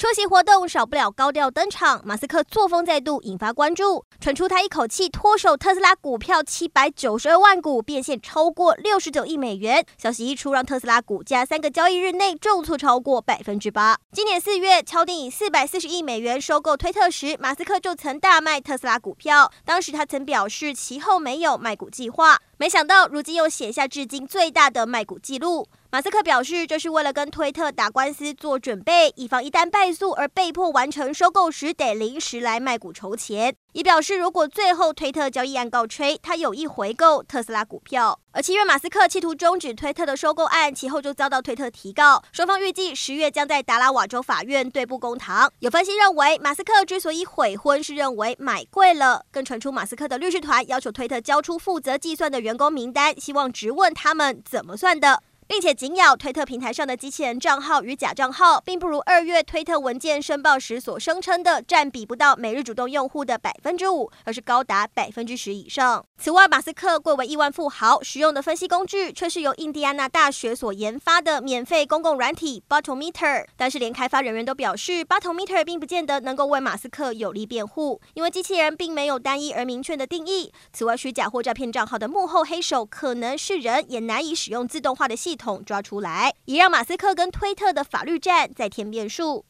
出席活动少不了高调登场，马斯克作风再度引发关注，传出他一口气脱手特斯拉股票七百九十二万股，变现超过六十九亿美元。消息一出，让特斯拉股价三个交易日内重挫超过百分之八。今年四月，敲定以四百四十亿美元收购推特时，马斯克就曾大卖特斯拉股票，当时他曾表示其后没有卖股计划。没想到，如今又写下至今最大的卖股记录。马斯克表示，这是为了跟推特打官司做准备，以防一旦败诉而被迫完成收购时得临时来卖股筹钱。也表示，如果最后推特交易案告吹，他有意回购特斯拉股票。而七月，马斯克企图终止推特的收购案，其后就遭到推特提告，双方预计十月将在达拉瓦州法院对簿公堂。有分析认为，马斯克之所以悔婚，是认为买贵了。更传出马斯克的律师团要求推特交出负责计算的员工名单，希望质问他们怎么算的。并且紧咬推特平台上的机器人账号与假账号，并不如二月推特文件申报时所声称的占比不到每日主动用户的百分之五，而是高达百分之十以上。此外，马斯克贵为亿万富豪，使用的分析工具却是由印第安纳大学所研发的免费公共软体 Botometer。但是，连开发人员都表示，Botometer 并不见得能够为马斯克有力辩护，因为机器人并没有单一而明确的定义。此外，虚假或诈骗账号的幕后黑手可能是人，也难以使用自动化的系统统抓出来，也让马斯克跟推特的法律战再添变数。